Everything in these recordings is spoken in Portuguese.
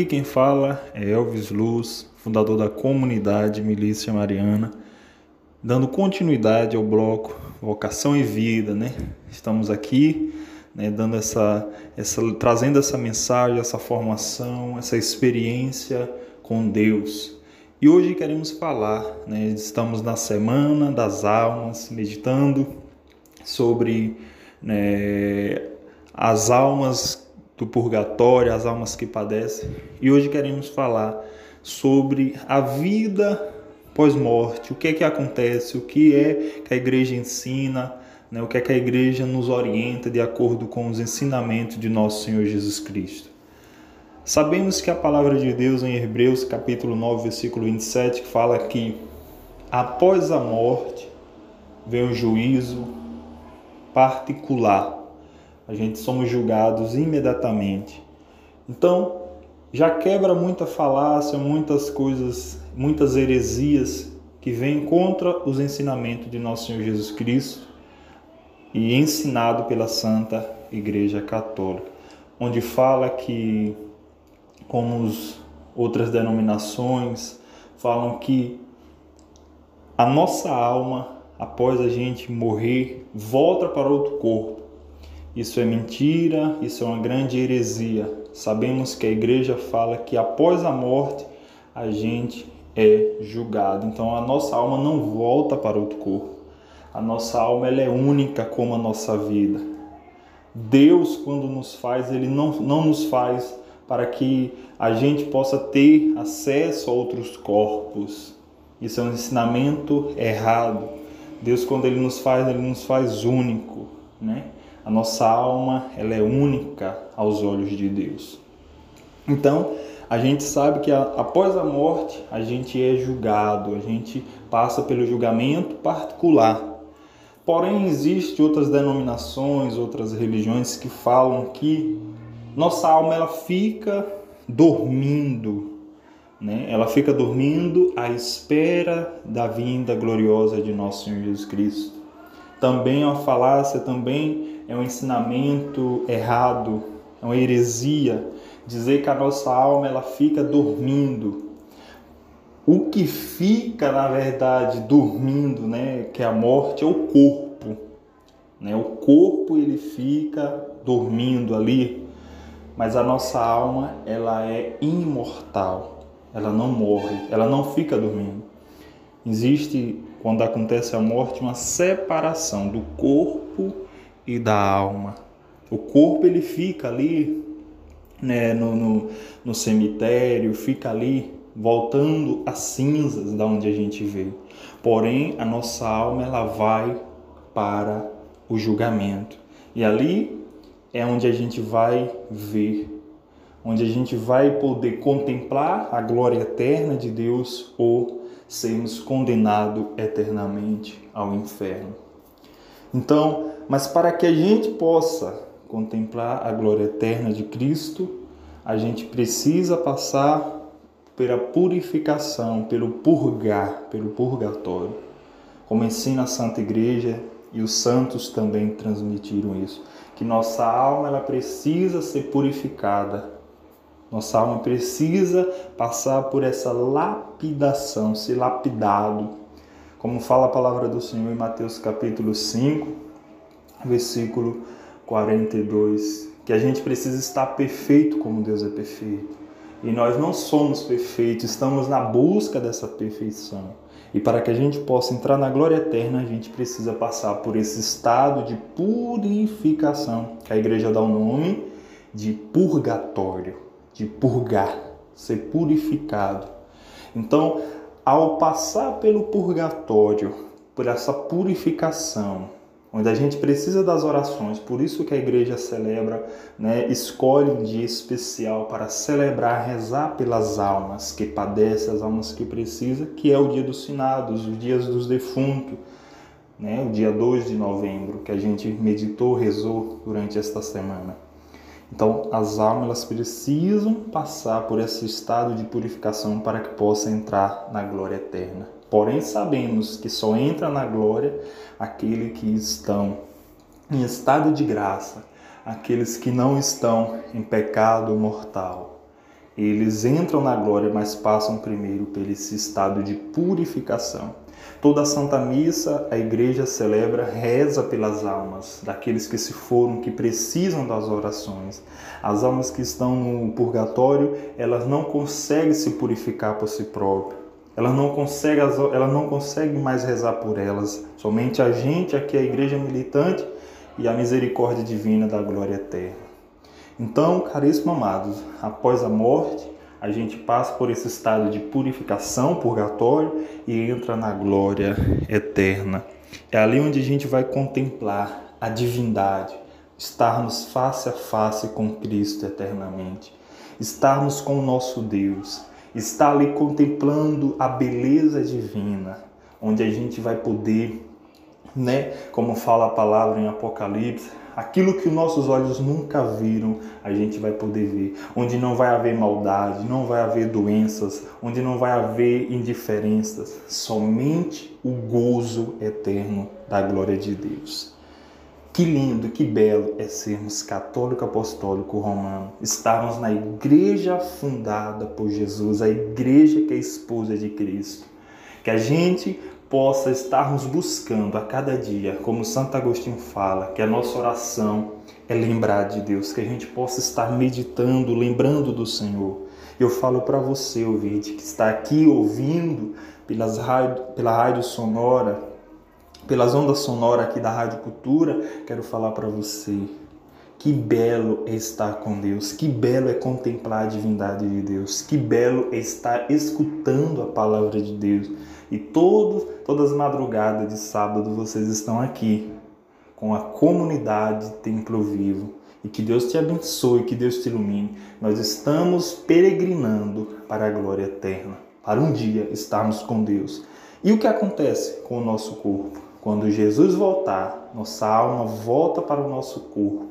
E quem fala é Elvis Luz, fundador da comunidade Milícia Mariana, dando continuidade ao bloco Vocação e Vida, né? Estamos aqui, né, dando essa, essa, trazendo essa mensagem, essa formação, essa experiência com Deus. E hoje queremos falar, né, estamos na semana das almas, meditando sobre né, as almas do purgatório, as almas que padecem. E hoje queremos falar sobre a vida pós-morte, o que é que acontece, o que é que a igreja ensina, né, o que é que a igreja nos orienta de acordo com os ensinamentos de nosso Senhor Jesus Cristo. Sabemos que a palavra de Deus em Hebreus capítulo 9, versículo 27, que fala que após a morte vem o juízo particular a gente somos julgados imediatamente. Então, já quebra muita falácia, muitas coisas, muitas heresias que vêm contra os ensinamentos de nosso Senhor Jesus Cristo e ensinado pela Santa Igreja Católica, onde fala que, como as outras denominações, falam que a nossa alma, após a gente morrer, volta para outro corpo isso é mentira, isso é uma grande heresia. Sabemos que a igreja fala que após a morte a gente é julgado. Então a nossa alma não volta para outro corpo. A nossa alma ela é única como a nossa vida. Deus, quando nos faz, Ele não, não nos faz para que a gente possa ter acesso a outros corpos. Isso é um ensinamento errado. Deus, quando Ele nos faz, Ele nos faz único, né? A nossa alma, ela é única aos olhos de Deus. Então, a gente sabe que após a morte, a gente é julgado, a gente passa pelo julgamento particular. Porém, existem outras denominações, outras religiões que falam que nossa alma ela fica dormindo, né? Ela fica dormindo à espera da vinda gloriosa de nosso Senhor Jesus Cristo. Também é uma falácia, também é um ensinamento errado, é uma heresia dizer que a nossa alma ela fica dormindo. O que fica, na verdade, dormindo, né, que é a morte, é o corpo. Né? O corpo ele fica dormindo ali, mas a nossa alma ela é imortal. Ela não morre, ela não fica dormindo. Existe, quando acontece a morte, uma separação do corpo e da alma. O corpo ele fica ali né, no, no, no cemitério, fica ali voltando às cinzas da onde a gente veio. Porém, a nossa alma ela vai para o julgamento. E ali é onde a gente vai ver, onde a gente vai poder contemplar a glória eterna de Deus ou sermos condenados eternamente ao inferno. Então, mas para que a gente possa contemplar a glória eterna de Cristo, a gente precisa passar pela purificação, pelo purgar, pelo purgatório. Como ensina a Santa Igreja e os santos também transmitiram isso, que nossa alma ela precisa ser purificada. Nossa alma precisa passar por essa lapidação, ser lapidado como fala a palavra do Senhor em Mateus capítulo 5, versículo 42, que a gente precisa estar perfeito como Deus é perfeito. E nós não somos perfeitos, estamos na busca dessa perfeição. E para que a gente possa entrar na glória eterna, a gente precisa passar por esse estado de purificação, que a igreja dá o nome de purgatório, de purgar, ser purificado. Então, ao passar pelo purgatório, por essa purificação, onde a gente precisa das orações, por isso que a igreja celebra, né, escolhe um dia especial para celebrar, rezar pelas almas que padecem, as almas que precisam, que é o dia dos finados, os dias dos defuntos, né, o dia 2 de novembro, que a gente meditou, rezou durante esta semana. Então, as almas precisam passar por esse estado de purificação para que possa entrar na glória eterna. Porém, sabemos que só entra na glória aqueles que estão em estado de graça, aqueles que não estão em pecado mortal. eles entram na glória, mas passam primeiro por esse estado de purificação. Toda a Santa Missa, a igreja celebra, reza pelas almas daqueles que se foram, que precisam das orações. As almas que estão no purgatório, elas não conseguem se purificar por si próprias. Elas não conseguem, não mais rezar por elas. Somente a gente, aqui a igreja militante e a misericórdia divina da glória eterna. Então, caríssimos amados, após a morte, a gente passa por esse estado de purificação, purgatório, e entra na glória eterna. É ali onde a gente vai contemplar a divindade, estarmos face a face com Cristo eternamente, estarmos com o nosso Deus, estar ali contemplando a beleza divina, onde a gente vai poder, né, como fala a palavra em Apocalipse, aquilo que nossos olhos nunca viram, a gente vai poder ver. Onde não vai haver maldade, não vai haver doenças, onde não vai haver indiferenças, somente o gozo eterno da glória de Deus. Que lindo, que belo é sermos católico apostólico romano, estarmos na igreja fundada por Jesus, a igreja que é esposa de Cristo. Que a gente possa estarmos buscando a cada dia, como Santo Agostinho fala, que a nossa oração é lembrar de Deus, que a gente possa estar meditando, lembrando do Senhor. Eu falo para você, ouvinte, que está aqui ouvindo pelas rádio, pela rádio sonora, pelas ondas sonoras aqui da Rádio Cultura, quero falar para você que belo é estar com Deus, que belo é contemplar a divindade de Deus, que belo é estar escutando a palavra de Deus. E todos, todas as madrugadas de sábado vocês estão aqui com a comunidade Templo Vivo. E que Deus te abençoe, que Deus te ilumine. Nós estamos peregrinando para a glória eterna, para um dia estarmos com Deus. E o que acontece com o nosso corpo? Quando Jesus voltar, nossa alma volta para o nosso corpo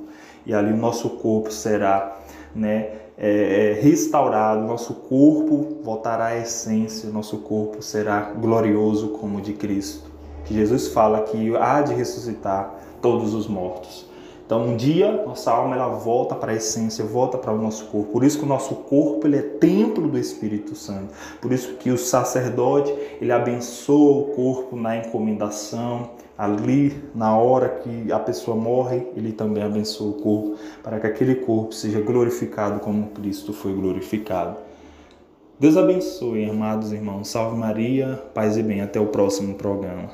e ali o nosso corpo será né, é, é, restaurado, nosso corpo voltará à essência, nosso corpo será glorioso como o de Cristo. Que Jesus fala que há de ressuscitar todos os mortos. Então, um dia, nossa alma ela volta para a essência, volta para o nosso corpo. Por isso que o nosso corpo ele é templo do Espírito Santo. Por isso que o sacerdote ele abençoa o corpo na encomendação, ali na hora que a pessoa morre, ele também abençoa o corpo, para que aquele corpo seja glorificado como Cristo foi glorificado. Deus abençoe, amados irmãos. Salve Maria, paz e bem. Até o próximo programa.